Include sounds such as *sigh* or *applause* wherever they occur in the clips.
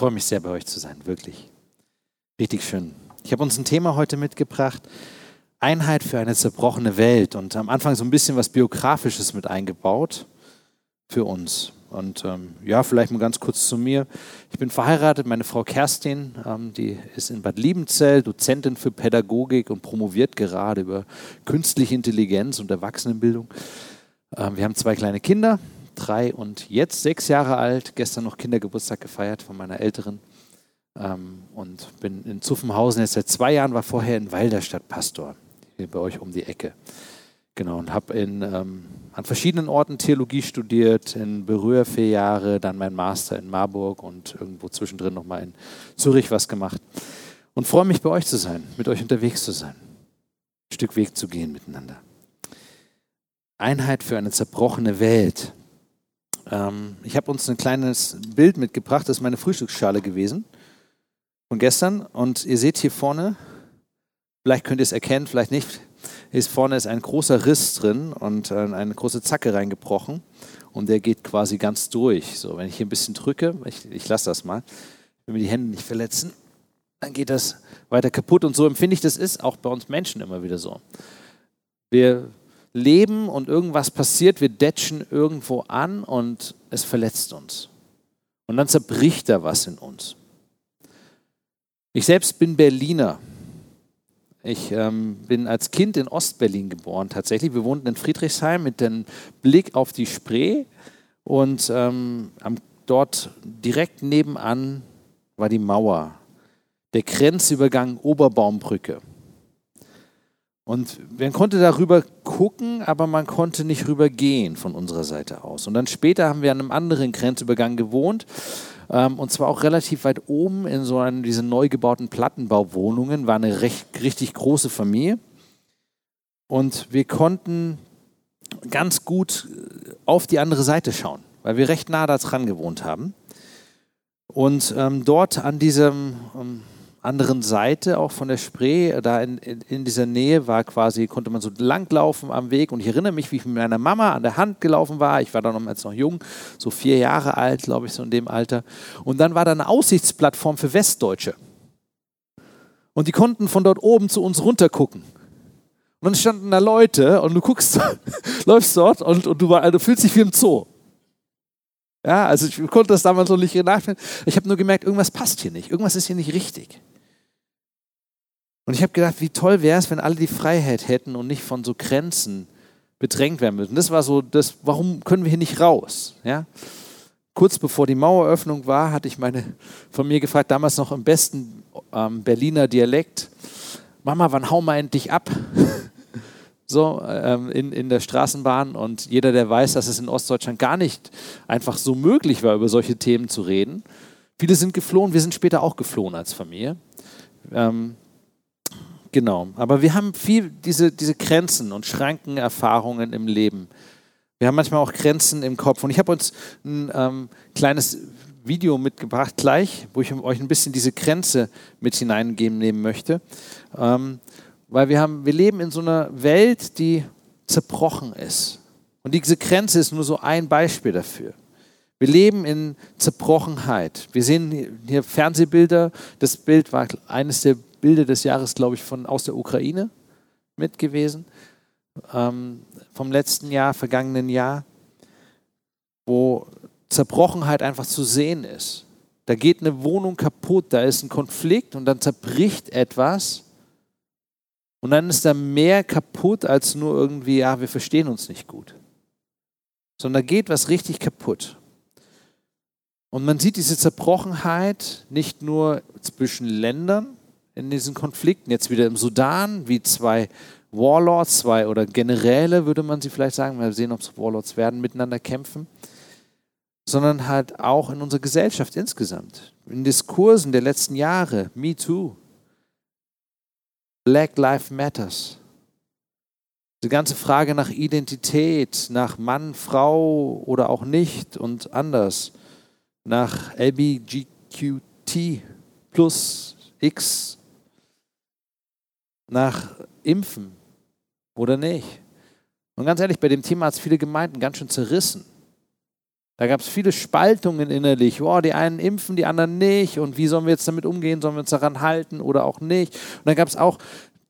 freue mich sehr, bei euch zu sein, wirklich. Richtig schön. Ich habe uns ein Thema heute mitgebracht. Einheit für eine zerbrochene Welt. Und am Anfang so ein bisschen was Biografisches mit eingebaut für uns. Und ähm, ja, vielleicht mal ganz kurz zu mir. Ich bin verheiratet, meine Frau Kerstin, ähm, die ist in Bad Liebenzell, Dozentin für Pädagogik und promoviert gerade über künstliche Intelligenz und Erwachsenenbildung. Ähm, wir haben zwei kleine Kinder, drei und jetzt sechs Jahre alt. Gestern noch Kindergeburtstag gefeiert von meiner Älteren. Ähm, und bin in Zuffenhausen jetzt seit zwei Jahren, war vorher in Walderstadt Pastor, hier bei euch um die Ecke. Genau, und habe ähm, an verschiedenen Orten Theologie studiert, in Berühr vier Jahre, dann mein Master in Marburg und irgendwo zwischendrin nochmal in Zürich was gemacht. Und freue mich, bei euch zu sein, mit euch unterwegs zu sein, ein Stück Weg zu gehen miteinander. Einheit für eine zerbrochene Welt. Ähm, ich habe uns ein kleines Bild mitgebracht, das ist meine Frühstücksschale gewesen von gestern. Und ihr seht hier vorne, vielleicht könnt ihr es erkennen, vielleicht nicht, ist vorne ist ein großer Riss drin und äh, eine große Zacke reingebrochen und der geht quasi ganz durch. So, wenn ich hier ein bisschen drücke, ich, ich lasse das mal, wenn wir die Hände nicht verletzen, dann geht das weiter kaputt und so empfinde ich das ist auch bei uns Menschen immer wieder so. Wir leben und irgendwas passiert, wir detschen irgendwo an und es verletzt uns. Und dann zerbricht da was in uns. Ich selbst bin Berliner. Ich ähm, bin als Kind in Ostberlin geboren tatsächlich. Wir wohnten in Friedrichshain mit dem Blick auf die Spree und ähm, dort direkt nebenan war die Mauer, der Grenzübergang Oberbaumbrücke. Und man konnte darüber gucken, aber man konnte nicht rübergehen von unserer Seite aus. Und dann später haben wir an einem anderen Grenzübergang gewohnt ähm, und zwar auch relativ weit oben in so einem diese neu gebauten Plattenbauwohnungen, war eine recht, richtig große Familie. Und wir konnten ganz gut äh, auf die andere Seite schauen, weil wir recht nah da dran gewohnt haben. Und ähm, dort an diesem ähm, anderen Seite auch von der Spree, da in, in, in, dieser Nähe war quasi, konnte man so langlaufen am Weg und ich erinnere mich, wie ich mit meiner Mama an der Hand gelaufen war. Ich war da noch jung, so vier Jahre alt, glaube ich, so in dem Alter. Und dann war da eine Aussichtsplattform für Westdeutsche. Und die konnten von dort oben zu uns runter gucken. Und dann standen da Leute und du guckst, *laughs* läufst dort und, und du, war, du fühlst dich wie im Zoo. Ja, also ich konnte das damals noch nicht nachdenken. Ich habe nur gemerkt, irgendwas passt hier nicht, irgendwas ist hier nicht richtig. Und ich habe gedacht, wie toll wäre es, wenn alle die Freiheit hätten und nicht von so Grenzen bedrängt werden müssen. Das war so, das, warum können wir hier nicht raus? Ja? Kurz bevor die Maueröffnung war, hatte ich meine von mir gefragt, damals noch im besten ähm, Berliner Dialekt, Mama, wann hau mal endlich ab? So ähm, in, in der Straßenbahn. Und jeder, der weiß, dass es in Ostdeutschland gar nicht einfach so möglich war, über solche Themen zu reden. Viele sind geflohen, wir sind später auch geflohen als Familie. Ähm, Genau, aber wir haben viel diese, diese Grenzen und Schrankenerfahrungen im Leben. Wir haben manchmal auch Grenzen im Kopf. Und ich habe uns ein ähm, kleines Video mitgebracht gleich, wo ich euch ein bisschen diese Grenze mit hineingeben nehmen möchte. Ähm, weil wir, haben, wir leben in so einer Welt, die zerbrochen ist. Und diese Grenze ist nur so ein Beispiel dafür. Wir leben in Zerbrochenheit. Wir sehen hier Fernsehbilder. Das Bild war eines der Bilder des Jahres, glaube ich, von, aus der Ukraine mit gewesen, ähm, vom letzten Jahr, vergangenen Jahr, wo Zerbrochenheit einfach zu sehen ist. Da geht eine Wohnung kaputt, da ist ein Konflikt und dann zerbricht etwas und dann ist da mehr kaputt als nur irgendwie, ja, wir verstehen uns nicht gut. Sondern da geht was richtig kaputt. Und man sieht diese Zerbrochenheit nicht nur zwischen Ländern, in diesen Konflikten. Jetzt wieder im Sudan, wie zwei Warlords, zwei oder Generäle, würde man sie vielleicht sagen, mal sehen, ob es Warlords werden, miteinander kämpfen, sondern halt auch in unserer Gesellschaft insgesamt. In Diskursen der letzten Jahre, Me Too, Black Lives Matters. Die ganze Frage nach Identität, nach Mann, Frau oder auch nicht und anders, nach LBGQT plus X nach Impfen oder nicht. Und ganz ehrlich, bei dem Thema hat es viele Gemeinden ganz schön zerrissen. Da gab es viele Spaltungen innerlich. Oh, die einen impfen, die anderen nicht. Und wie sollen wir jetzt damit umgehen? Sollen wir uns daran halten oder auch nicht? Und dann gab es auch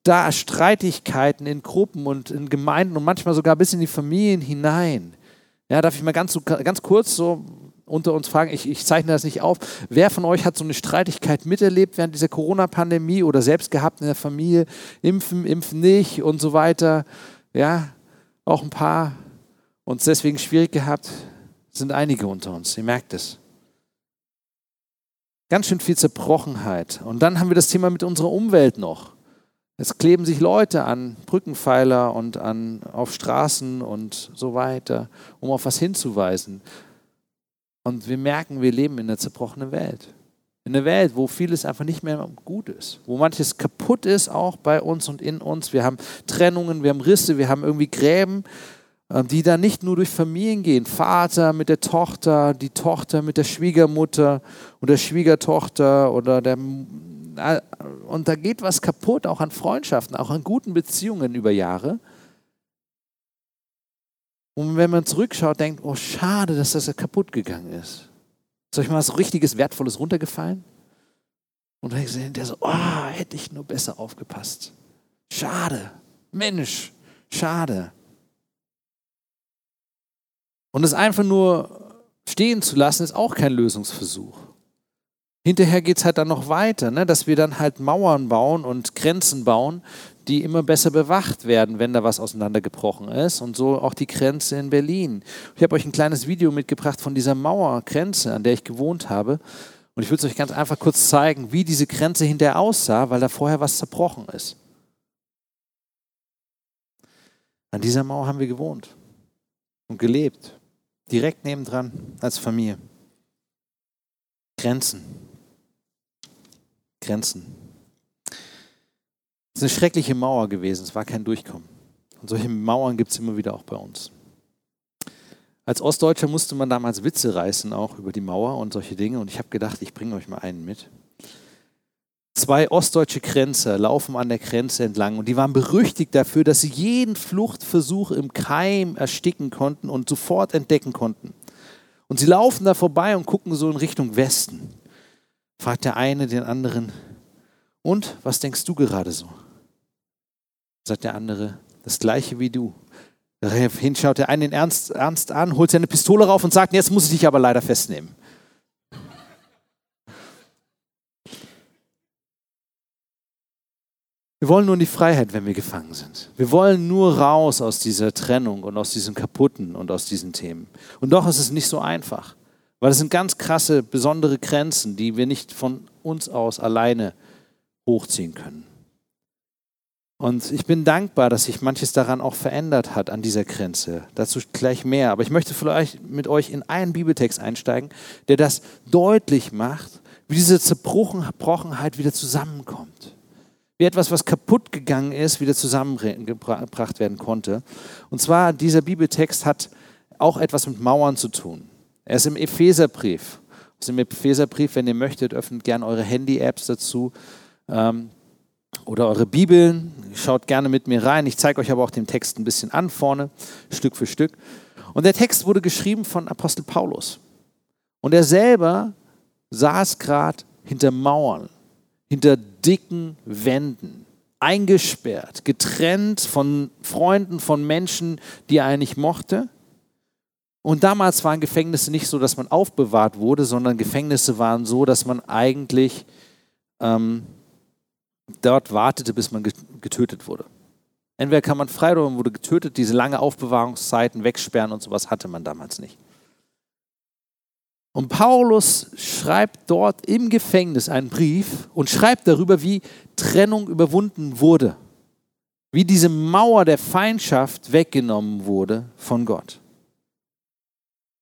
da Streitigkeiten in Gruppen und in Gemeinden und manchmal sogar bis in die Familien hinein. Ja, darf ich mal ganz, ganz kurz so unter uns fragen, ich, ich zeichne das nicht auf, wer von euch hat so eine Streitigkeit miterlebt während dieser Corona-Pandemie oder selbst gehabt in der Familie, impfen, impfen nicht und so weiter. Ja, auch ein paar uns deswegen schwierig gehabt, sind einige unter uns, ihr merkt es. Ganz schön viel Zerbrochenheit. Und dann haben wir das Thema mit unserer Umwelt noch. Es kleben sich Leute an Brückenpfeiler und an, auf Straßen und so weiter, um auf was hinzuweisen. Und wir merken, wir leben in einer zerbrochenen Welt. In einer Welt, wo vieles einfach nicht mehr gut ist, wo manches kaputt ist, auch bei uns und in uns. Wir haben Trennungen, wir haben Risse, wir haben irgendwie Gräben, die dann nicht nur durch Familien gehen. Vater mit der Tochter, die Tochter mit der Schwiegermutter oder Schwiegertochter oder der. Und da geht was kaputt, auch an Freundschaften, auch an guten Beziehungen über Jahre. Und wenn man zurückschaut, denkt, oh schade, dass das kaputt gegangen ist. Ist euch mal was richtiges, Wertvolles runtergefallen? Und dann denkt der so, oh, hätte ich nur besser aufgepasst. Schade. Mensch, schade. Und es einfach nur stehen zu lassen, ist auch kein Lösungsversuch. Hinterher geht es halt dann noch weiter, ne? dass wir dann halt Mauern bauen und Grenzen bauen, die immer besser bewacht werden, wenn da was auseinandergebrochen ist. Und so auch die Grenze in Berlin. Ich habe euch ein kleines Video mitgebracht von dieser Mauergrenze, an der ich gewohnt habe. Und ich will es euch ganz einfach kurz zeigen, wie diese Grenze hinterher aussah, weil da vorher was zerbrochen ist. An dieser Mauer haben wir gewohnt und gelebt. Direkt nebendran als Familie. Grenzen. Grenzen. Es ist eine schreckliche Mauer gewesen, es war kein Durchkommen. Und solche Mauern gibt es immer wieder auch bei uns. Als Ostdeutscher musste man damals Witze reißen, auch über die Mauer und solche Dinge. Und ich habe gedacht, ich bringe euch mal einen mit. Zwei ostdeutsche Grenzer laufen an der Grenze entlang und die waren berüchtigt dafür, dass sie jeden Fluchtversuch im Keim ersticken konnten und sofort entdecken konnten. Und sie laufen da vorbei und gucken so in Richtung Westen. Fragt der eine den anderen, und was denkst du gerade so? Sagt der andere, das gleiche wie du. Daraufhin schaut der eine ihn ernst, ernst an, holt seine Pistole rauf und sagt, jetzt muss ich dich aber leider festnehmen. Wir wollen nur in die Freiheit, wenn wir gefangen sind. Wir wollen nur raus aus dieser Trennung und aus diesem Kaputten und aus diesen Themen. Und doch ist es nicht so einfach, weil es sind ganz krasse, besondere Grenzen, die wir nicht von uns aus alleine hochziehen können. Und ich bin dankbar, dass sich manches daran auch verändert hat an dieser Grenze. Dazu gleich mehr. Aber ich möchte vielleicht mit euch in einen Bibeltext einsteigen, der das deutlich macht, wie diese Zerbrochenheit wieder zusammenkommt wie etwas, was kaputt gegangen ist, wieder zusammengebracht werden konnte. Und zwar, dieser Bibeltext hat auch etwas mit Mauern zu tun. Er ist im Epheserbrief. Aus dem Epheserbrief, wenn ihr möchtet, öffnet gerne eure Handy-Apps dazu ähm, oder eure Bibeln. Schaut gerne mit mir rein. Ich zeige euch aber auch den Text ein bisschen an vorne, Stück für Stück. Und der Text wurde geschrieben von Apostel Paulus. Und er selber saß gerade hinter Mauern hinter dicken Wänden, eingesperrt, getrennt von Freunden, von Menschen, die er eigentlich mochte. Und damals waren Gefängnisse nicht so, dass man aufbewahrt wurde, sondern Gefängnisse waren so, dass man eigentlich ähm, dort wartete, bis man getötet wurde. Entweder kann man frei oder man wurde getötet. Diese lange Aufbewahrungszeiten, Wegsperren und sowas hatte man damals nicht. Und Paulus schreibt dort im Gefängnis einen Brief und schreibt darüber, wie Trennung überwunden wurde, wie diese Mauer der Feindschaft weggenommen wurde von Gott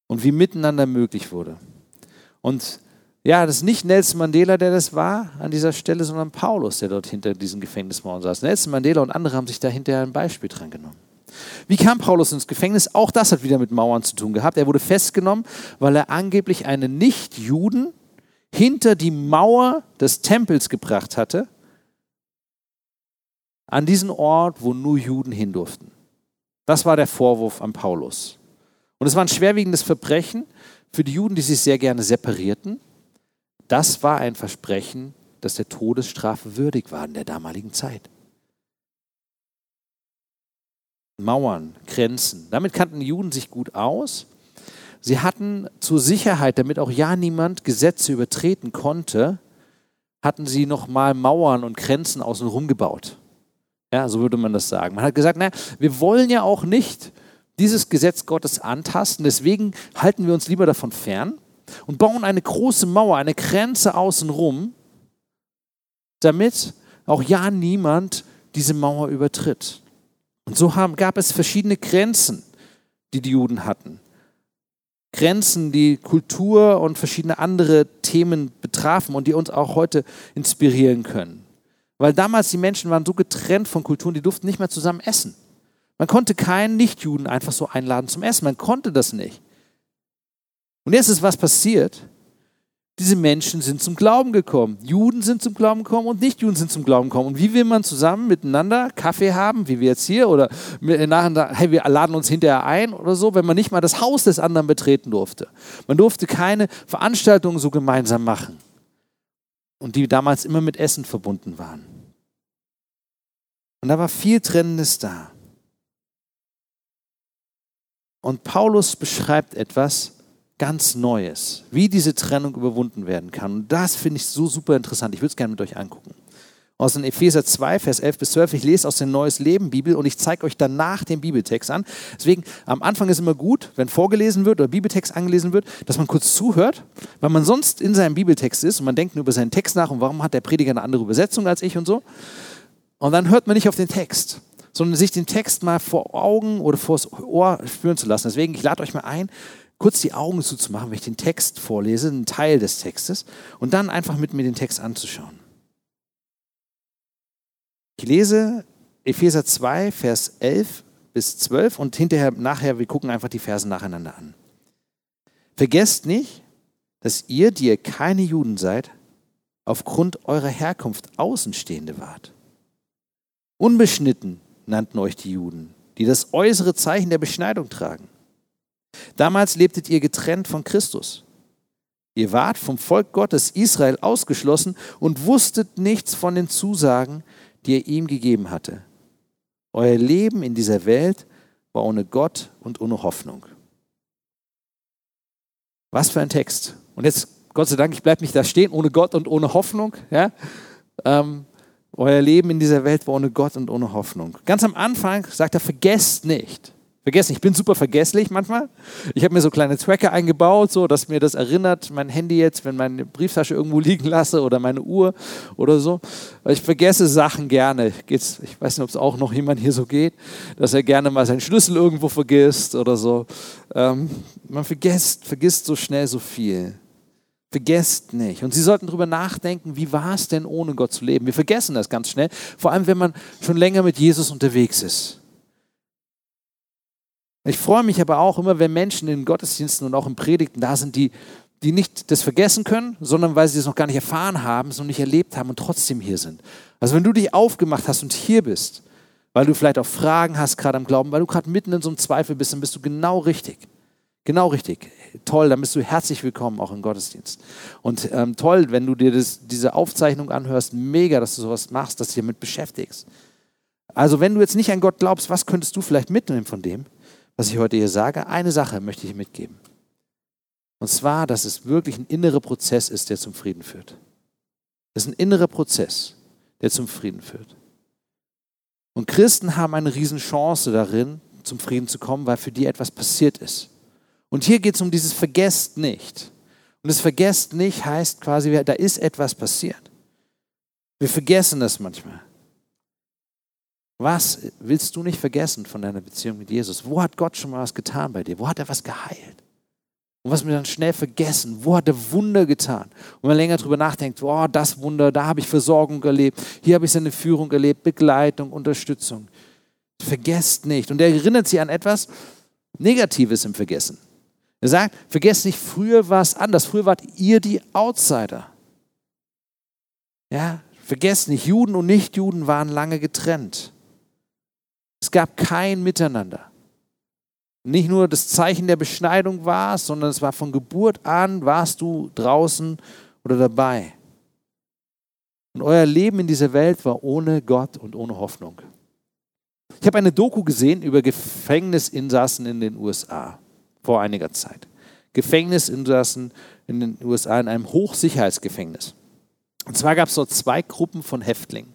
und wie miteinander möglich wurde. Und ja, das ist nicht Nelson Mandela, der das war an dieser Stelle, sondern Paulus, der dort hinter diesen Gefängnismauern saß. Nelson Mandela und andere haben sich da hinterher ein Beispiel dran genommen. Wie kam Paulus ins Gefängnis? Auch das hat wieder mit Mauern zu tun gehabt. Er wurde festgenommen, weil er angeblich einen Nichtjuden hinter die Mauer des Tempels gebracht hatte, an diesen Ort, wo nur Juden hin durften. Das war der Vorwurf an Paulus. Und es war ein schwerwiegendes Verbrechen, für die Juden, die sich sehr gerne separierten, das war ein Versprechen, das der Todesstrafe würdig war in der damaligen Zeit. Mauern, Grenzen. Damit kannten die Juden sich gut aus. Sie hatten zur Sicherheit, damit auch ja niemand Gesetze übertreten konnte, hatten sie nochmal Mauern und Grenzen außenrum gebaut. Ja, so würde man das sagen. Man hat gesagt, na, wir wollen ja auch nicht dieses Gesetz Gottes antasten, deswegen halten wir uns lieber davon fern und bauen eine große Mauer, eine Grenze außenrum, damit auch ja niemand diese Mauer übertritt. Und so haben, gab es verschiedene Grenzen, die die Juden hatten. Grenzen, die Kultur und verschiedene andere Themen betrafen und die uns auch heute inspirieren können. Weil damals die Menschen waren so getrennt von Kulturen, die durften nicht mehr zusammen essen. Man konnte keinen Nichtjuden einfach so einladen zum Essen. Man konnte das nicht. Und jetzt ist was passiert. Diese Menschen sind zum Glauben gekommen. Juden sind zum Glauben gekommen und Nichtjuden sind zum Glauben gekommen. Und wie will man zusammen miteinander Kaffee haben, wie wir jetzt hier, oder nachher, hey, wir laden uns hinterher ein oder so, wenn man nicht mal das Haus des anderen betreten durfte. Man durfte keine Veranstaltungen so gemeinsam machen. Und die damals immer mit Essen verbunden waren. Und da war viel Trennendes da. Und Paulus beschreibt etwas, ganz Neues, wie diese Trennung überwunden werden kann. Und das finde ich so super interessant. Ich würde es gerne mit euch angucken. Aus den Epheser 2, Vers 11 bis 12. Ich lese aus der Neues Leben Bibel und ich zeige euch danach den Bibeltext an. Deswegen, am Anfang ist immer gut, wenn vorgelesen wird oder Bibeltext angelesen wird, dass man kurz zuhört, weil man sonst in seinem Bibeltext ist und man denkt nur über seinen Text nach und warum hat der Prediger eine andere Übersetzung als ich und so. Und dann hört man nicht auf den Text, sondern sich den Text mal vor Augen oder vors Ohr spüren zu lassen. Deswegen, ich lade euch mal ein, kurz die Augen zuzumachen, wenn ich den Text vorlese, einen Teil des Textes, und dann einfach mit mir den Text anzuschauen. Ich lese Epheser 2, Vers 11 bis 12 und hinterher, nachher, wir gucken einfach die Verse nacheinander an. Vergesst nicht, dass ihr, die ihr keine Juden seid, aufgrund eurer Herkunft Außenstehende wart. Unbeschnitten nannten euch die Juden, die das äußere Zeichen der Beschneidung tragen. Damals lebtet ihr getrennt von Christus. Ihr wart vom Volk Gottes Israel ausgeschlossen und wusstet nichts von den Zusagen, die er ihm gegeben hatte. Euer Leben in dieser Welt war ohne Gott und ohne Hoffnung. Was für ein Text. Und jetzt, Gott sei Dank, ich bleibe nicht da stehen, ohne Gott und ohne Hoffnung. Ja? Ähm, euer Leben in dieser Welt war ohne Gott und ohne Hoffnung. Ganz am Anfang sagt er, vergesst nicht. Vergessen, ich bin super vergesslich manchmal. Ich habe mir so kleine Tracker eingebaut, so dass mir das erinnert, mein Handy jetzt, wenn meine Brieftasche irgendwo *laughs* liegen lasse oder meine Uhr oder so. Ich vergesse Sachen gerne. Geht's, ich weiß nicht, ob es auch noch jemand hier so geht, dass er gerne mal seinen Schlüssel irgendwo vergisst oder so. Ähm, man vergisst, vergisst so schnell so viel. Vergesst nicht. Und Sie sollten darüber nachdenken, wie war es denn, ohne Gott zu leben? Wir vergessen das ganz schnell, vor allem wenn man schon länger mit Jesus unterwegs ist. Ich freue mich aber auch immer, wenn Menschen in Gottesdiensten und auch in Predigten da sind, die, die nicht das vergessen können, sondern weil sie es noch gar nicht erfahren haben, es noch nicht erlebt haben und trotzdem hier sind. Also wenn du dich aufgemacht hast und hier bist, weil du vielleicht auch Fragen hast gerade am Glauben, weil du gerade mitten in so einem Zweifel bist, dann bist du genau richtig. Genau richtig. Toll, dann bist du herzlich willkommen auch im Gottesdienst. Und ähm, toll, wenn du dir das, diese Aufzeichnung anhörst, mega, dass du sowas machst, dass du dich damit beschäftigst. Also wenn du jetzt nicht an Gott glaubst, was könntest du vielleicht mitnehmen von dem? Was ich heute hier sage, eine Sache möchte ich mitgeben. Und zwar, dass es wirklich ein innerer Prozess ist, der zum Frieden führt. Es ist ein innerer Prozess, der zum Frieden führt. Und Christen haben eine Riesenchance darin, zum Frieden zu kommen, weil für die etwas passiert ist. Und hier geht es um dieses Vergesst nicht. Und das Vergesst nicht heißt quasi, da ist etwas passiert. Wir vergessen das manchmal. Was willst du nicht vergessen von deiner Beziehung mit Jesus? Wo hat Gott schon mal was getan bei dir? Wo hat er was geheilt? Und was wir dann schnell vergessen, wo hat er Wunder getan? Und man länger darüber nachdenkt, oh, das Wunder, da habe ich Versorgung erlebt, hier habe ich seine Führung erlebt, Begleitung, Unterstützung. Vergesst nicht. Und er erinnert sie an etwas Negatives im Vergessen. Er sagt, vergesst nicht, früher war es anders. Früher wart ihr die Outsider. Ja, vergesst nicht, Juden und Nichtjuden waren lange getrennt. Es gab kein Miteinander. Nicht nur das Zeichen der Beschneidung warst, sondern es war von Geburt an, warst du draußen oder dabei. Und euer Leben in dieser Welt war ohne Gott und ohne Hoffnung. Ich habe eine Doku gesehen über Gefängnisinsassen in den USA vor einiger Zeit. Gefängnisinsassen in den USA in einem Hochsicherheitsgefängnis. Und zwar gab es dort zwei Gruppen von Häftlingen.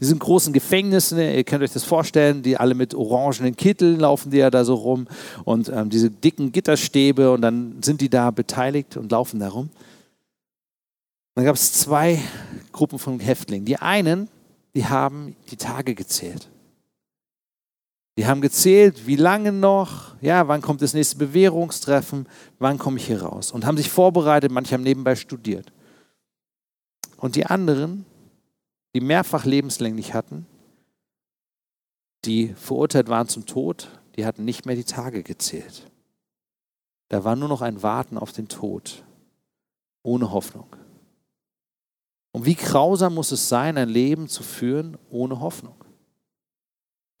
Die sind großen Gefängnissen, ihr könnt euch das vorstellen, die alle mit orangenen Kitteln laufen die ja da so rum und ähm, diese dicken Gitterstäbe und dann sind die da beteiligt und laufen da rum. Dann gab es zwei Gruppen von Häftlingen. Die einen, die haben die Tage gezählt. Die haben gezählt, wie lange noch, ja, wann kommt das nächste Bewährungstreffen, wann komme ich hier raus. Und haben sich vorbereitet, manche haben nebenbei studiert. Und die anderen, die mehrfach lebenslänglich hatten, die verurteilt waren zum Tod, die hatten nicht mehr die Tage gezählt. Da war nur noch ein Warten auf den Tod, ohne Hoffnung. Und wie grausam muss es sein, ein Leben zu führen ohne Hoffnung?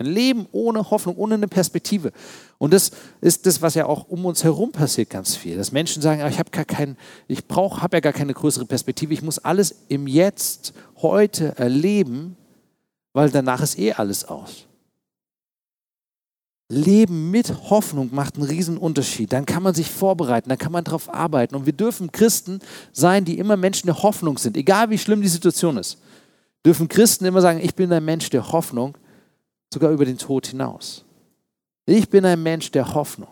Ein Leben ohne Hoffnung, ohne eine Perspektive. Und das ist das, was ja auch um uns herum passiert, ganz viel. Dass Menschen sagen, ah, ich habe gar keinen, ich brauche, habe ja gar keine größere Perspektive. Ich muss alles im Jetzt, heute erleben, weil danach ist eh alles aus. Leben mit Hoffnung macht einen riesen Unterschied. Dann kann man sich vorbereiten, dann kann man darauf arbeiten. Und wir dürfen Christen sein, die immer Menschen der Hoffnung sind, egal wie schlimm die Situation ist. Dürfen Christen immer sagen, ich bin ein Mensch der Hoffnung sogar über den Tod hinaus. Ich bin ein Mensch der Hoffnung.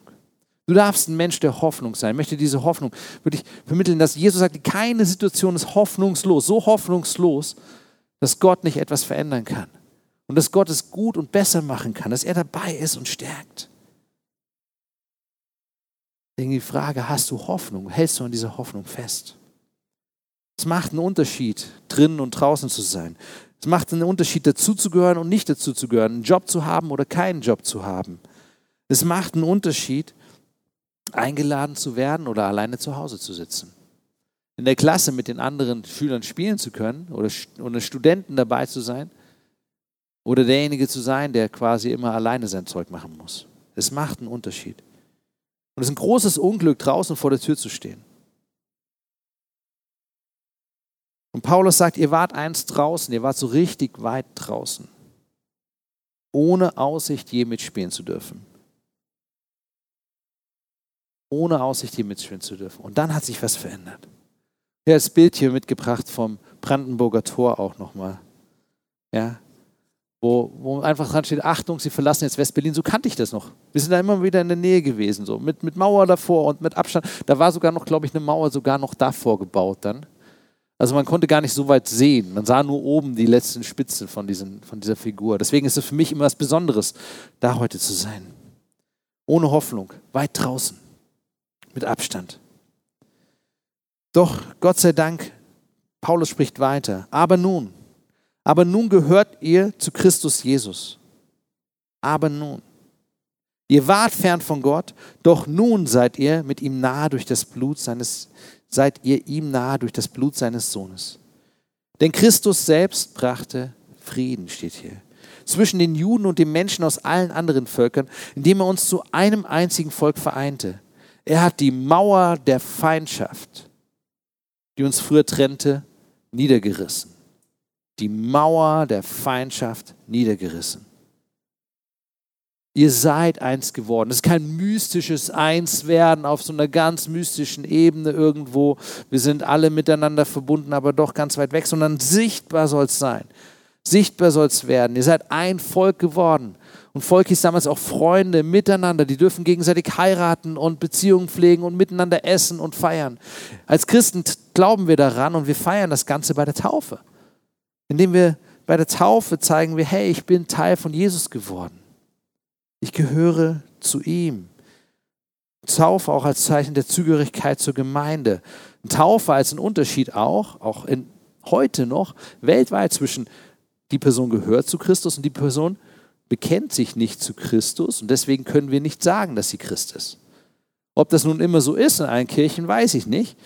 Du darfst ein Mensch der Hoffnung sein. Ich möchte diese Hoffnung wirklich vermitteln, dass Jesus sagt, keine Situation ist hoffnungslos, so hoffnungslos, dass Gott nicht etwas verändern kann. Und dass Gott es gut und besser machen kann, dass er dabei ist und stärkt. Deswegen die Frage, hast du Hoffnung? Hältst du an dieser Hoffnung fest? Es macht einen Unterschied, drinnen und draußen zu sein. Es macht einen Unterschied, dazuzugehören und nicht dazuzugehören, einen Job zu haben oder keinen Job zu haben. Es macht einen Unterschied, eingeladen zu werden oder alleine zu Hause zu sitzen. In der Klasse mit den anderen Schülern spielen zu können oder, oder Studenten dabei zu sein oder derjenige zu sein, der quasi immer alleine sein Zeug machen muss. Es macht einen Unterschied. Und es ist ein großes Unglück, draußen vor der Tür zu stehen. Und Paulus sagt, ihr wart einst draußen, ihr wart so richtig weit draußen, ohne Aussicht je mitspielen zu dürfen. Ohne Aussicht je mitspielen zu dürfen. Und dann hat sich was verändert. Ja, das Bild hier mitgebracht vom Brandenburger Tor auch nochmal. Ja, wo, wo einfach dran steht, Achtung, Sie verlassen jetzt West-Berlin. So kannte ich das noch. Wir sind da immer wieder in der Nähe gewesen, so mit, mit Mauer davor und mit Abstand. Da war sogar noch, glaube ich, eine Mauer sogar noch davor gebaut dann. Also man konnte gar nicht so weit sehen. Man sah nur oben die letzten Spitzen von, diesen, von dieser Figur. Deswegen ist es für mich immer was Besonderes, da heute zu sein. Ohne Hoffnung, weit draußen, mit Abstand. Doch Gott sei Dank, Paulus spricht weiter. Aber nun, aber nun gehört ihr zu Christus Jesus. Aber nun. Ihr wart fern von Gott, doch nun seid ihr mit ihm nahe durch das Blut seines seid ihr ihm nahe durch das Blut seines Sohnes. Denn Christus selbst brachte Frieden, steht hier, zwischen den Juden und den Menschen aus allen anderen Völkern, indem er uns zu einem einzigen Volk vereinte. Er hat die Mauer der Feindschaft, die uns früher trennte, niedergerissen. Die Mauer der Feindschaft niedergerissen. Ihr seid eins geworden. Es ist kein mystisches Einswerden auf so einer ganz mystischen Ebene irgendwo. Wir sind alle miteinander verbunden, aber doch ganz weit weg, sondern sichtbar soll es sein. Sichtbar soll es werden. Ihr seid ein Volk geworden. Und Volk hieß damals auch Freunde miteinander. Die dürfen gegenseitig heiraten und Beziehungen pflegen und miteinander essen und feiern. Als Christen glauben wir daran und wir feiern das Ganze bei der Taufe. Indem wir bei der Taufe zeigen wir, hey, ich bin Teil von Jesus geworden. Ich gehöre zu ihm. Taufe auch als Zeichen der Zugehörigkeit zur Gemeinde. Taufe als ein Unterschied auch, auch in, heute noch, weltweit zwischen die Person gehört zu Christus und die Person bekennt sich nicht zu Christus und deswegen können wir nicht sagen, dass sie Christ ist. Ob das nun immer so ist in allen Kirchen, weiß ich nicht.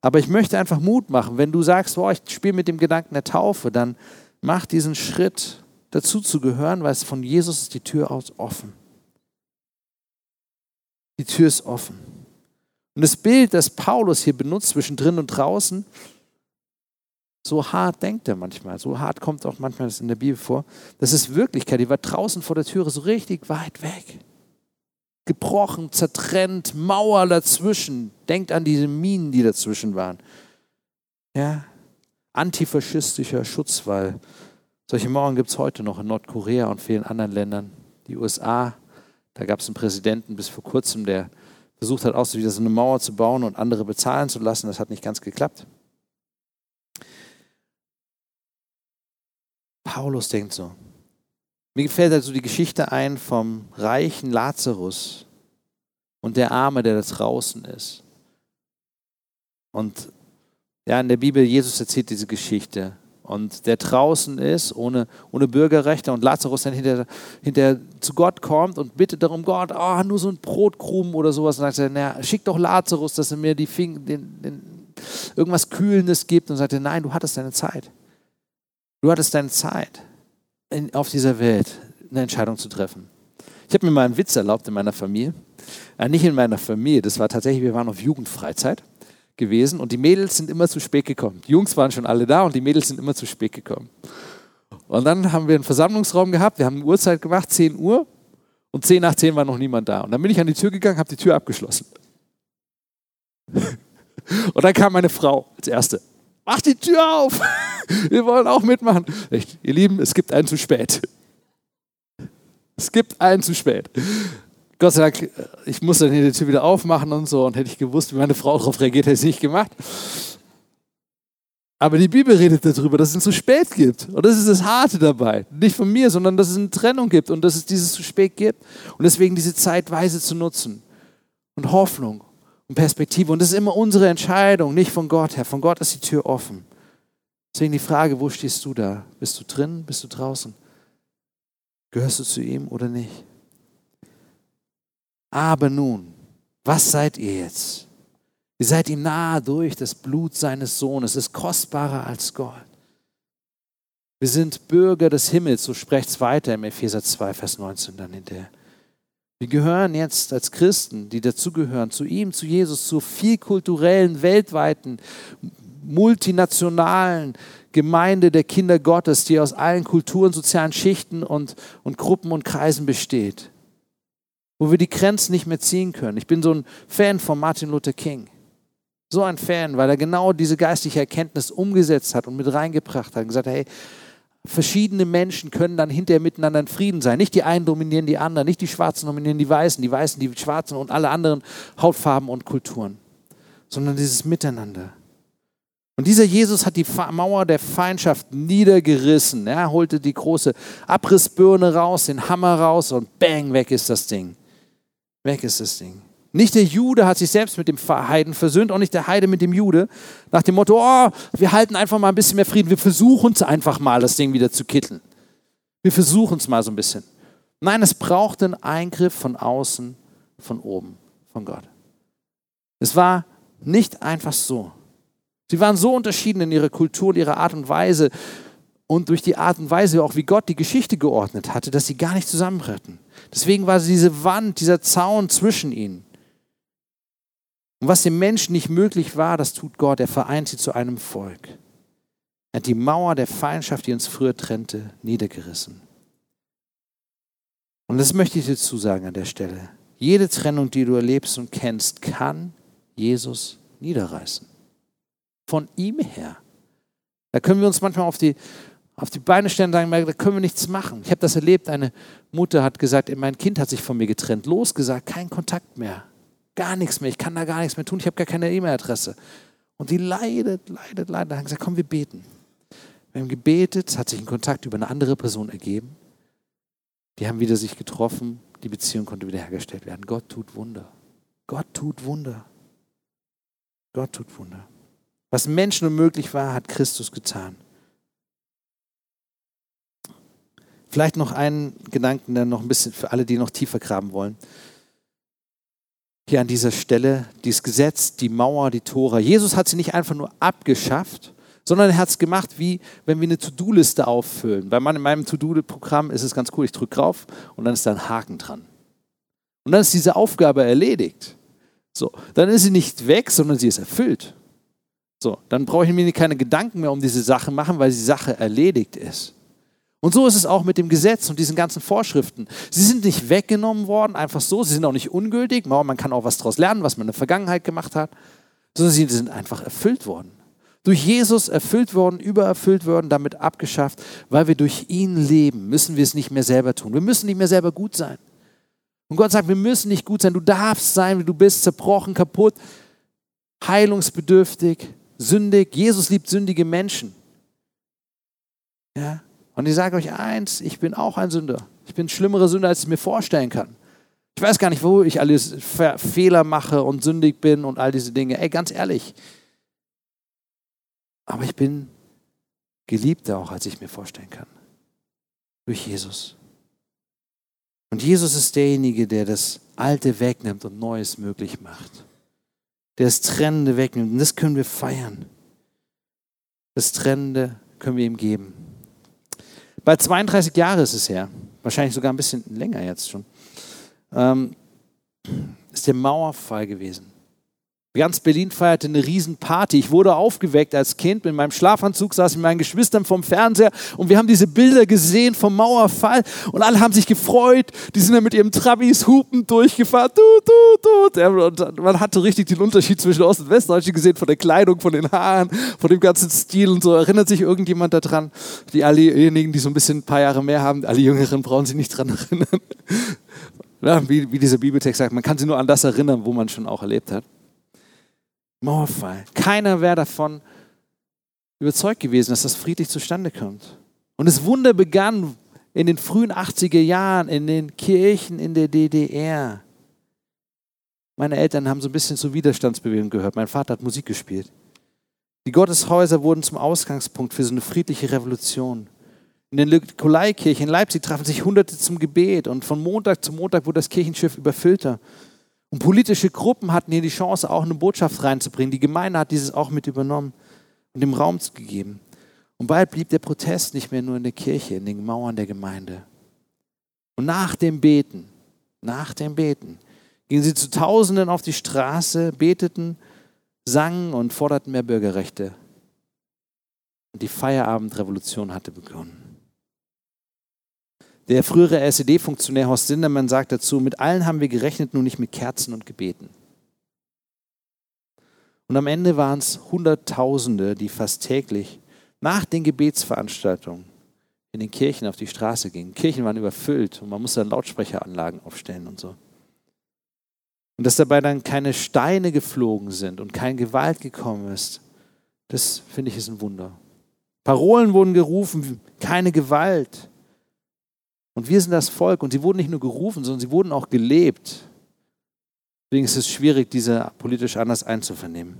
Aber ich möchte einfach Mut machen. Wenn du sagst, boah, ich spiele mit dem Gedanken der Taufe, dann mach diesen Schritt dazu zu gehören, weil es von Jesus ist die Tür aus offen. Die Tür ist offen. Und das Bild, das Paulus hier benutzt zwischen drin und draußen, so hart denkt er manchmal, so hart kommt auch manchmal das in der Bibel vor. Das ist Wirklichkeit. Die war draußen vor der Türe so richtig weit weg. Gebrochen, zertrennt, Mauer dazwischen. Denkt an diese Minen, die dazwischen waren. Ja, antifaschistischer Schutzwall. Solche Mauern gibt es heute noch in Nordkorea und vielen anderen Ländern. Die USA, da gab es einen Präsidenten bis vor kurzem, der versucht hat, auch so wieder so eine Mauer zu bauen und andere bezahlen zu lassen. Das hat nicht ganz geklappt. Paulus denkt so. Mir gefällt also die Geschichte ein vom reichen Lazarus und der Arme, der da draußen ist. Und ja, in der Bibel, Jesus erzählt diese Geschichte. Und der draußen ist, ohne, ohne Bürgerrechte, und Lazarus dann hinterher, hinterher zu Gott kommt und bittet darum, Gott, oh, nur so ein Brotkrumen oder sowas. Und sagt er, na, schick doch Lazarus, dass er mir die Finger, den, den, irgendwas Kühlendes gibt. Und sagt er, nein, du hattest deine Zeit. Du hattest deine Zeit, in, auf dieser Welt eine Entscheidung zu treffen. Ich habe mir mal einen Witz erlaubt in meiner Familie. Äh, nicht in meiner Familie, das war tatsächlich, wir waren auf Jugendfreizeit gewesen und die Mädels sind immer zu spät gekommen. Die Jungs waren schon alle da und die Mädels sind immer zu spät gekommen. Und dann haben wir einen Versammlungsraum gehabt, wir haben eine Uhrzeit gemacht, 10 Uhr und 10 nach 10 war noch niemand da. Und dann bin ich an die Tür gegangen, habe die Tür abgeschlossen. *laughs* Und dann kam meine Frau als Erste. Mach die Tür auf! *laughs* Wir wollen auch mitmachen. Echt, ihr Lieben, es gibt einen zu spät. Es gibt einen zu spät. Gott sei Dank, ich musste dann die Tür wieder aufmachen und so. Und hätte ich gewusst, wie meine Frau darauf reagiert, hätte ich es nicht gemacht. Aber die Bibel redet darüber, dass es zu spät gibt. Und das ist das Harte dabei. Nicht von mir, sondern dass es eine Trennung gibt und dass es dieses zu spät gibt. Und deswegen diese Zeit weise zu nutzen. Und Hoffnung und Perspektive. Und das ist immer unsere Entscheidung, nicht von Gott her. Von Gott ist die Tür offen. Deswegen die Frage, wo stehst du da? Bist du drin? Bist du draußen? Gehörst du zu ihm oder nicht? Aber nun, was seid ihr jetzt? Ihr seid ihm nahe durch das Blut seines Sohnes, ist kostbarer als Gold. Wir sind Bürger des Himmels, so spricht es weiter im Epheser 2, Vers 19 dann hinterher. Wir gehören jetzt als Christen, die dazugehören, zu ihm, zu Jesus, zur vielkulturellen, weltweiten, multinationalen Gemeinde der Kinder Gottes, die aus allen Kulturen, sozialen Schichten und, und Gruppen und Kreisen besteht wo wir die Grenzen nicht mehr ziehen können. Ich bin so ein Fan von Martin Luther King. So ein Fan, weil er genau diese geistliche Erkenntnis umgesetzt hat und mit reingebracht hat und gesagt hat, hey, verschiedene Menschen können dann hinterher miteinander in Frieden sein. Nicht die einen dominieren die anderen, nicht die Schwarzen dominieren die Weißen, die Weißen die Schwarzen und alle anderen Hautfarben und Kulturen, sondern dieses Miteinander. Und dieser Jesus hat die Mauer der Feindschaft niedergerissen. Er holte die große Abrissbirne raus, den Hammer raus und bang, weg ist das Ding. Weg ist das Ding. Nicht der Jude hat sich selbst mit dem Heiden versöhnt, auch nicht der Heide mit dem Jude. Nach dem Motto, oh, wir halten einfach mal ein bisschen mehr Frieden. Wir versuchen es einfach mal, das Ding wieder zu kitteln. Wir versuchen es mal so ein bisschen. Nein, es braucht einen Eingriff von außen, von oben, von Gott. Es war nicht einfach so. Sie waren so unterschieden in ihrer Kultur und ihrer Art und Weise und durch die Art und Weise auch, wie Gott die Geschichte geordnet hatte, dass sie gar nicht zusammenbrannten. Deswegen war diese Wand, dieser Zaun zwischen ihnen. Und was dem Menschen nicht möglich war, das tut Gott. Er vereint sie zu einem Volk. Er hat die Mauer der Feindschaft, die uns früher trennte, niedergerissen. Und das möchte ich dir zusagen an der Stelle. Jede Trennung, die du erlebst und kennst, kann Jesus niederreißen. Von ihm her. Da können wir uns manchmal auf die, auf die Beine stellen und sagen, da können wir nichts machen. Ich habe das erlebt, eine Mutter hat gesagt, mein Kind hat sich von mir getrennt, losgesagt, kein Kontakt mehr, gar nichts mehr, ich kann da gar nichts mehr tun, ich habe gar keine E-Mail-Adresse. Und die leidet, leidet, leidet. Dann haben gesagt, komm, wir beten. Wir haben gebetet, hat sich ein Kontakt über eine andere Person ergeben. Die haben wieder sich getroffen, die Beziehung konnte wiederhergestellt werden. Gott tut Wunder. Gott tut Wunder. Gott tut Wunder. Was Menschen unmöglich war, hat Christus getan. Vielleicht noch einen Gedanken, der noch ein bisschen für alle, die noch tiefer graben wollen. Hier an dieser Stelle, dieses Gesetz, die Mauer, die Tora. Jesus hat sie nicht einfach nur abgeschafft, sondern er hat es gemacht, wie wenn wir eine To-Do-Liste auffüllen. Bei meinem To-Do-Programm ist es ganz cool, ich drücke drauf und dann ist da ein Haken dran. Und dann ist diese Aufgabe erledigt. So, dann ist sie nicht weg, sondern sie ist erfüllt. So, dann brauche ich mir keine Gedanken mehr um diese Sache machen, weil die Sache erledigt ist. Und so ist es auch mit dem Gesetz und diesen ganzen Vorschriften. Sie sind nicht weggenommen worden, einfach so. Sie sind auch nicht ungültig. Man kann auch was daraus lernen, was man in der Vergangenheit gemacht hat. Sondern sie sind einfach erfüllt worden. Durch Jesus erfüllt worden, übererfüllt worden, damit abgeschafft. Weil wir durch ihn leben, müssen wir es nicht mehr selber tun. Wir müssen nicht mehr selber gut sein. Und Gott sagt, wir müssen nicht gut sein. Du darfst sein, wie du bist, zerbrochen, kaputt, heilungsbedürftig, sündig. Jesus liebt sündige Menschen. Ja? Und ich sage euch eins, ich bin auch ein Sünder. Ich bin schlimmere Sünder, als ich mir vorstellen kann. Ich weiß gar nicht, wo ich alles Fehler mache und sündig bin und all diese Dinge. Ey, ganz ehrlich. Aber ich bin geliebter auch, als ich mir vorstellen kann. Durch Jesus. Und Jesus ist derjenige, der das Alte wegnimmt und Neues möglich macht. Der das Trennende wegnimmt. Und das können wir feiern. Das Trennende können wir ihm geben. Bei 32 Jahren ist es her. Wahrscheinlich sogar ein bisschen länger jetzt schon. Ähm, ist der Mauerfall gewesen. Ganz Berlin feierte eine Riesenparty. Ich wurde aufgeweckt als Kind. Mit meinem Schlafanzug saß ich mit meinen Geschwistern vom Fernseher und wir haben diese Bilder gesehen vom Mauerfall und alle haben sich gefreut. Die sind dann mit ihrem Trabis hupend durchgefahren. Du, du, du. Und man hatte richtig den Unterschied zwischen Ost- und Westdeutschen gesehen, von der Kleidung, von den Haaren, von dem ganzen Stil und so. Erinnert sich irgendjemand daran? Die allejenigen, die so ein bisschen ein paar Jahre mehr haben, alle Jüngeren brauchen sich nicht daran erinnern. *laughs* Ja, wie, wie dieser Bibeltext sagt, man kann sich nur an das erinnern, wo man schon auch erlebt hat. Mauerfall. Keiner wäre davon überzeugt gewesen, dass das friedlich zustande kommt. Und das Wunder begann in den frühen 80er Jahren in den Kirchen in der DDR. Meine Eltern haben so ein bisschen zur Widerstandsbewegung gehört. Mein Vater hat Musik gespielt. Die Gotteshäuser wurden zum Ausgangspunkt für so eine friedliche Revolution. In der Nikolaikirche in Leipzig trafen sich Hunderte zum Gebet und von Montag zu Montag wurde das Kirchenschiff überfüllter. Und politische Gruppen hatten hier die Chance, auch eine Botschaft reinzubringen. Die Gemeinde hat dieses auch mit übernommen und dem Raum gegeben. Und bald blieb der Protest nicht mehr nur in der Kirche, in den Mauern der Gemeinde. Und nach dem Beten, nach dem Beten, gingen sie zu Tausenden auf die Straße, beteten, sangen und forderten mehr Bürgerrechte. Und die Feierabendrevolution hatte begonnen. Der frühere SED-Funktionär Horst Sindermann sagt dazu, mit allen haben wir gerechnet, nur nicht mit Kerzen und Gebeten. Und am Ende waren es Hunderttausende, die fast täglich nach den Gebetsveranstaltungen in den Kirchen auf die Straße gingen. Kirchen waren überfüllt und man musste dann Lautsprecheranlagen aufstellen und so. Und dass dabei dann keine Steine geflogen sind und keine Gewalt gekommen ist, das finde ich ist ein Wunder. Parolen wurden gerufen, keine Gewalt. Und wir sind das Volk und sie wurden nicht nur gerufen, sondern sie wurden auch gelebt. Deswegen ist es schwierig, diese politisch anders einzuvernehmen.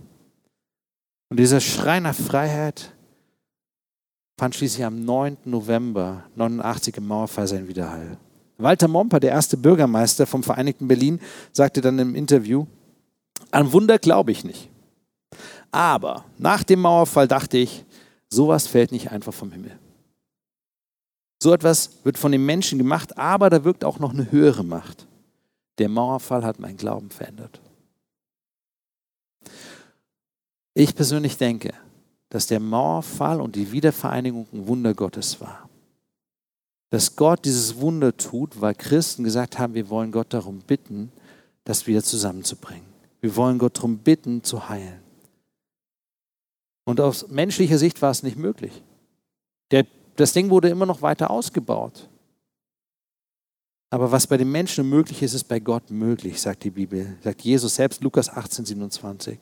Und dieser Schrei nach Freiheit fand schließlich am 9. November 89 im Mauerfall seinen Widerhall. Walter Momper, der erste Bürgermeister vom Vereinigten Berlin, sagte dann im Interview, an Wunder glaube ich nicht. Aber nach dem Mauerfall dachte ich, sowas fällt nicht einfach vom Himmel. So etwas wird von den Menschen gemacht, aber da wirkt auch noch eine höhere Macht. Der Mauerfall hat meinen Glauben verändert. Ich persönlich denke, dass der Mauerfall und die Wiedervereinigung ein Wunder Gottes war. Dass Gott dieses Wunder tut, weil Christen gesagt haben, wir wollen Gott darum bitten, das wieder zusammenzubringen. Wir wollen Gott darum bitten, zu heilen. Und aus menschlicher Sicht war es nicht möglich. Der das Ding wurde immer noch weiter ausgebaut. Aber was bei den Menschen möglich ist, ist bei Gott möglich, sagt die Bibel, sagt Jesus selbst, Lukas 18, 27.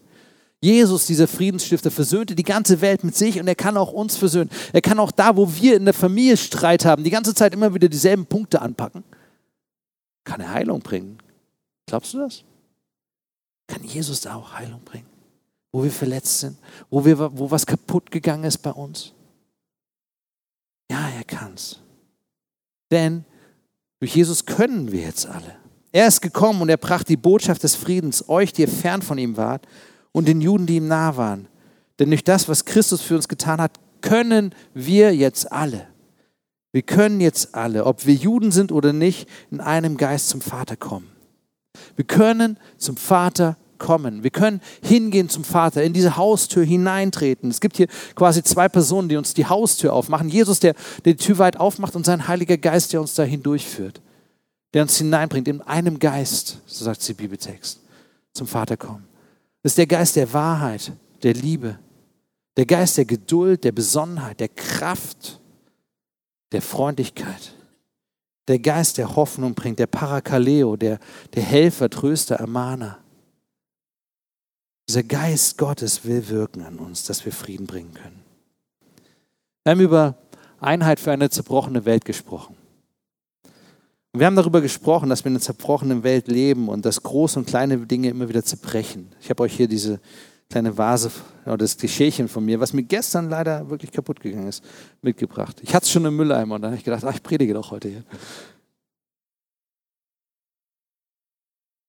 Jesus, dieser Friedensstifter, versöhnte die ganze Welt mit sich und er kann auch uns versöhnen. Er kann auch da, wo wir in der Familie Streit haben, die ganze Zeit immer wieder dieselben Punkte anpacken, kann er Heilung bringen. Glaubst du das? Kann Jesus da auch Heilung bringen? Wo wir verletzt sind, wo, wir, wo was kaputt gegangen ist bei uns? Ja, er kann's. Denn durch Jesus können wir jetzt alle. Er ist gekommen und er brachte die Botschaft des Friedens, euch, die ihr fern von ihm wart, und den Juden, die ihm nah waren. Denn durch das, was Christus für uns getan hat, können wir jetzt alle, wir können jetzt alle, ob wir Juden sind oder nicht, in einem Geist zum Vater kommen. Wir können zum Vater kommen. Wir können hingehen zum Vater, in diese Haustür hineintreten. Es gibt hier quasi zwei Personen, die uns die Haustür aufmachen. Jesus, der, der die Tür weit aufmacht und sein Heiliger Geist, der uns da hindurchführt, der uns hineinbringt, in einem Geist, so sagt der Bibeltext, zum Vater kommen. Das ist der Geist der Wahrheit, der Liebe, der Geist der Geduld, der Besonnenheit, der Kraft, der Freundlichkeit. Der Geist der Hoffnung bringt, der Parakaleo, der, der Helfer, Tröster, Ermahner. Dieser Geist Gottes will wirken an uns, dass wir Frieden bringen können. Wir haben über Einheit für eine zerbrochene Welt gesprochen. Und wir haben darüber gesprochen, dass wir in einer zerbrochenen Welt leben und dass große und kleine Dinge immer wieder zerbrechen. Ich habe euch hier diese kleine Vase oder das Klischeechen von mir, was mir gestern leider wirklich kaputt gegangen ist, mitgebracht. Ich hatte es schon im Mülleimer und dann habe ich gedacht, ach, ich predige doch heute hier.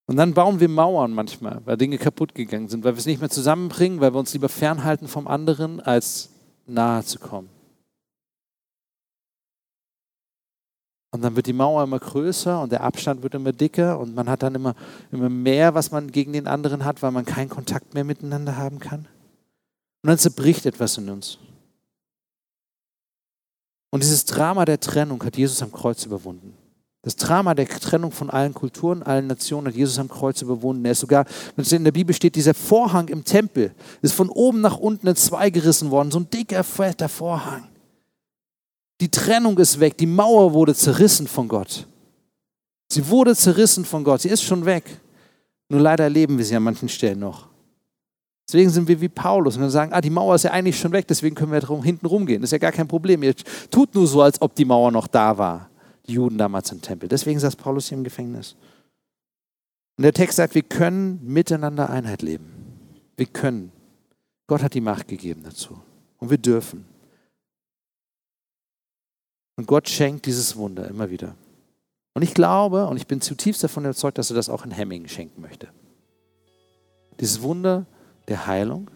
Und dann bauen wir Mauern manchmal, weil Dinge kaputt gegangen sind, weil wir es nicht mehr zusammenbringen, weil wir uns lieber fernhalten vom anderen, als nahe zu kommen. Und dann wird die Mauer immer größer und der Abstand wird immer dicker und man hat dann immer, immer mehr, was man gegen den anderen hat, weil man keinen Kontakt mehr miteinander haben kann. Und dann zerbricht etwas in uns. Und dieses Drama der Trennung hat Jesus am Kreuz überwunden. Das Drama der Trennung von allen Kulturen, allen Nationen hat Jesus am Kreuz überwunden. Er ist sogar, wenn es in der Bibel steht, dieser Vorhang im Tempel ist von oben nach unten in zwei gerissen worden. So ein dicker, fetter Vorhang. Die Trennung ist weg, die Mauer wurde zerrissen von Gott. Sie wurde zerrissen von Gott, sie ist schon weg. Nur leider erleben wir sie an manchen Stellen noch. Deswegen sind wir wie Paulus und wir sagen, ah, die Mauer ist ja eigentlich schon weg, deswegen können wir drum, hinten rumgehen. Das ist ja gar kein Problem. Ihr tut nur so, als ob die Mauer noch da war. Die Juden damals im Tempel. Deswegen saß Paulus hier im Gefängnis. Und der Text sagt, wir können miteinander Einheit leben. Wir können. Gott hat die Macht gegeben dazu. Und wir dürfen. Und Gott schenkt dieses Wunder immer wieder. Und ich glaube und ich bin zutiefst davon überzeugt, dass er das auch in Hemmingen schenken möchte. Dieses Wunder der Heilung,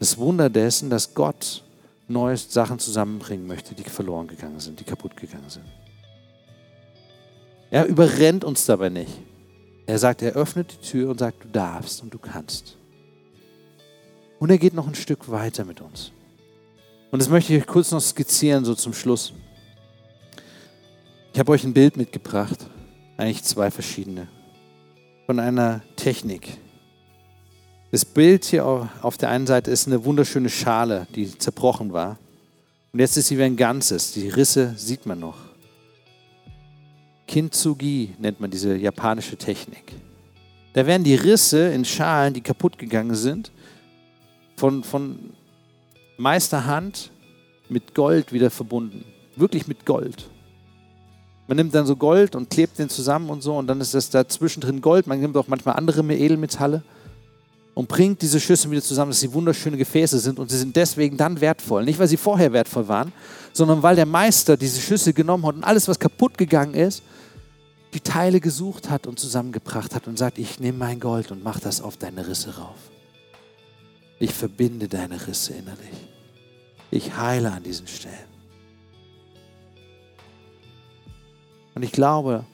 das Wunder dessen, dass Gott neue Sachen zusammenbringen möchte, die verloren gegangen sind, die kaputt gegangen sind. Er überrennt uns dabei nicht. Er sagt, er öffnet die Tür und sagt, du darfst und du kannst. Und er geht noch ein Stück weiter mit uns. Und das möchte ich euch kurz noch skizzieren, so zum Schluss. Ich habe euch ein Bild mitgebracht, eigentlich zwei verschiedene, von einer Technik. Das Bild hier auf der einen Seite ist eine wunderschöne Schale, die zerbrochen war. Und jetzt ist sie wie ein Ganzes. Die Risse sieht man noch. Kintsugi nennt man diese japanische Technik. Da werden die Risse in Schalen, die kaputt gegangen sind, von, von Meisterhand mit Gold wieder verbunden. Wirklich mit Gold. Man nimmt dann so Gold und klebt den zusammen und so und dann ist das da zwischendrin Gold. Man nimmt auch manchmal andere Edelmetalle und bringt diese Schüsse wieder zusammen, dass sie wunderschöne Gefäße sind und sie sind deswegen dann wertvoll. Nicht, weil sie vorher wertvoll waren, sondern weil der Meister diese Schüsse genommen hat und alles, was kaputt gegangen ist, die Teile gesucht hat und zusammengebracht hat und sagt, ich nehme mein Gold und mache das auf deine Risse rauf. Ich verbinde deine Risse innerlich. Ich heile an diesen Stellen. Und ich glaube,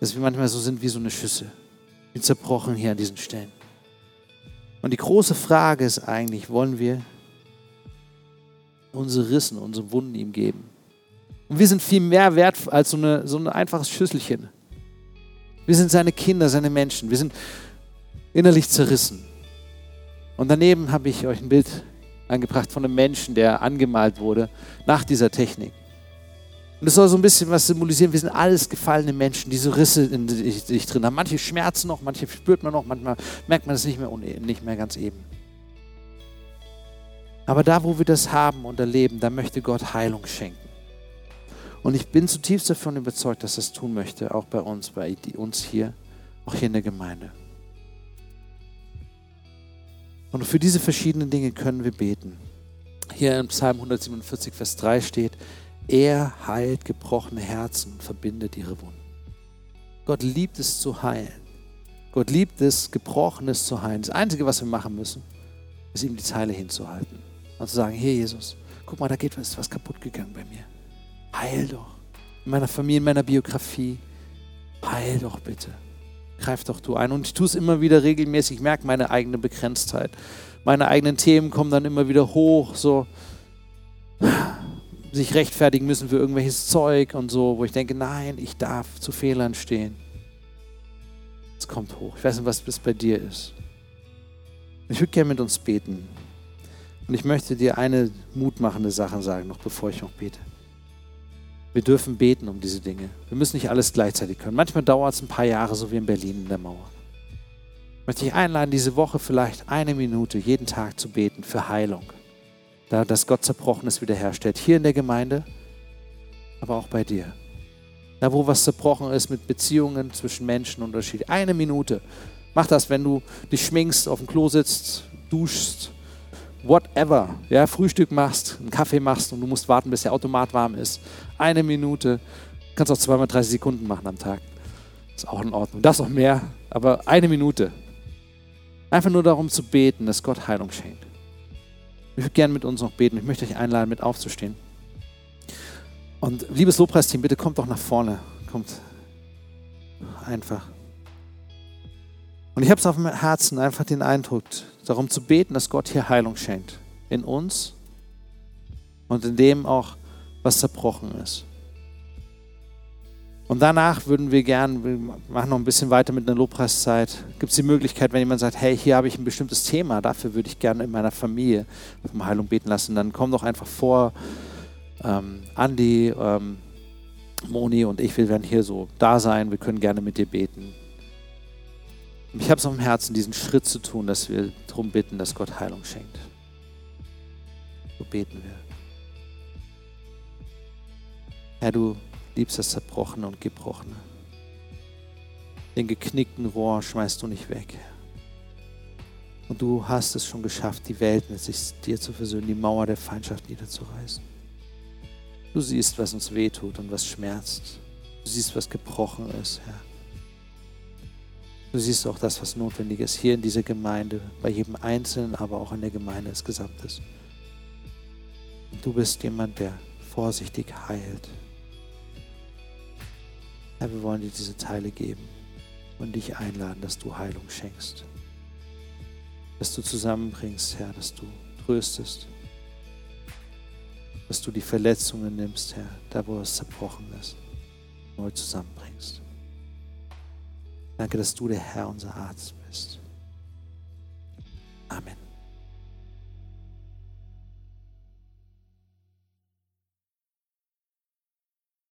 dass wir manchmal so sind wie so eine Schüssel. Wir zerbrochen hier an diesen Stellen. Und die große Frage ist eigentlich, wollen wir unsere Rissen, unsere Wunden ihm geben? Und wir sind viel mehr wert als so, eine, so ein einfaches Schüsselchen. Wir sind seine Kinder, seine Menschen. Wir sind innerlich zerrissen. Und daneben habe ich euch ein Bild angebracht von einem Menschen, der angemalt wurde nach dieser Technik. Und das soll so ein bisschen was symbolisieren. Wir sind alles gefallene Menschen, die so Risse in sich drin haben. Manche schmerzen noch, manche spürt man noch, manchmal merkt man es nicht mehr, nicht mehr ganz eben. Aber da, wo wir das haben und erleben, da möchte Gott Heilung schenken. Und ich bin zutiefst davon überzeugt, dass er das tun möchte, auch bei uns, bei uns hier, auch hier in der Gemeinde. Und für diese verschiedenen Dinge können wir beten. Hier in Psalm 147, Vers 3 steht, er heilt gebrochene Herzen und verbindet ihre Wunden. Gott liebt es zu heilen. Gott liebt es, Gebrochenes zu heilen. Das Einzige, was wir machen müssen, ist ihm die Zeile hinzuhalten und zu sagen, hier Jesus, guck mal, da geht was, was kaputt gegangen bei mir. Heil doch. In meiner Familie, in meiner Biografie. Heil doch bitte. Greif doch du ein. Und ich tue es immer wieder regelmäßig. Ich merke meine eigene Begrenztheit. Meine eigenen Themen kommen dann immer wieder hoch. So sich rechtfertigen müssen für irgendwelches Zeug und so, wo ich denke, nein, ich darf zu Fehlern stehen. Es kommt hoch. Ich weiß nicht, was das bei dir ist. Ich würde gerne mit uns beten. Und ich möchte dir eine mutmachende Sache sagen, noch bevor ich noch bete. Wir dürfen beten um diese Dinge. Wir müssen nicht alles gleichzeitig können. Manchmal dauert es ein paar Jahre, so wie in Berlin in der Mauer. Ich möchte dich einladen, diese Woche vielleicht eine Minute jeden Tag zu beten für Heilung. Da, dass Gott Zerbrochenes wiederherstellt. Hier in der Gemeinde, aber auch bei dir. Da, wo was zerbrochen ist mit Beziehungen zwischen Menschen Unterschied. Eine Minute. Mach das, wenn du dich schminkst, auf dem Klo sitzt, duschst, whatever. Ja, Frühstück machst, einen Kaffee machst und du musst warten, bis der Automat warm ist. Eine Minute. Kannst auch zweimal 30 Sekunden machen am Tag. Ist auch in Ordnung. Das noch mehr, aber eine Minute. Einfach nur darum zu beten, dass Gott Heilung schenkt. Ich würde gerne mit uns noch beten. Ich möchte euch einladen, mit aufzustehen. Und liebes Lobpreisteam, bitte kommt doch nach vorne. Kommt einfach. Und ich habe es auf dem Herzen einfach den Eindruck, darum zu beten, dass Gott hier Heilung schenkt. In uns und in dem auch, was zerbrochen ist. Und danach würden wir gern, wir machen noch ein bisschen weiter mit einer Lobpreiszeit. Gibt es die Möglichkeit, wenn jemand sagt, hey, hier habe ich ein bestimmtes Thema, dafür würde ich gerne in meiner Familie um Heilung beten lassen, dann komm doch einfach vor. Ähm, Andi, ähm, Moni und ich, wir werden hier so da sein, wir können gerne mit dir beten. Ich habe es auf dem Herzen, diesen Schritt zu tun, dass wir darum bitten, dass Gott Heilung schenkt. So beten wir. Herr, du liebst das Zerbrochene und Gebrochene. Den geknickten Rohr schmeißt du nicht weg. Und du hast es schon geschafft, die Welt mit sich dir zu versöhnen, die Mauer der Feindschaft niederzureißen. Du siehst, was uns wehtut und was schmerzt. Du siehst, was gebrochen ist, Herr. Du siehst auch das, was notwendig ist, hier in dieser Gemeinde, bei jedem Einzelnen, aber auch in der Gemeinde als Gesamtes. Du bist jemand, der vorsichtig heilt. Herr, wir wollen dir diese Teile geben und dich einladen, dass du Heilung schenkst. Dass du zusammenbringst, Herr, dass du tröstest. Dass du die Verletzungen nimmst, Herr, da wo es zerbrochen ist, neu zusammenbringst. Danke, dass du der Herr, unser Arzt bist. Amen.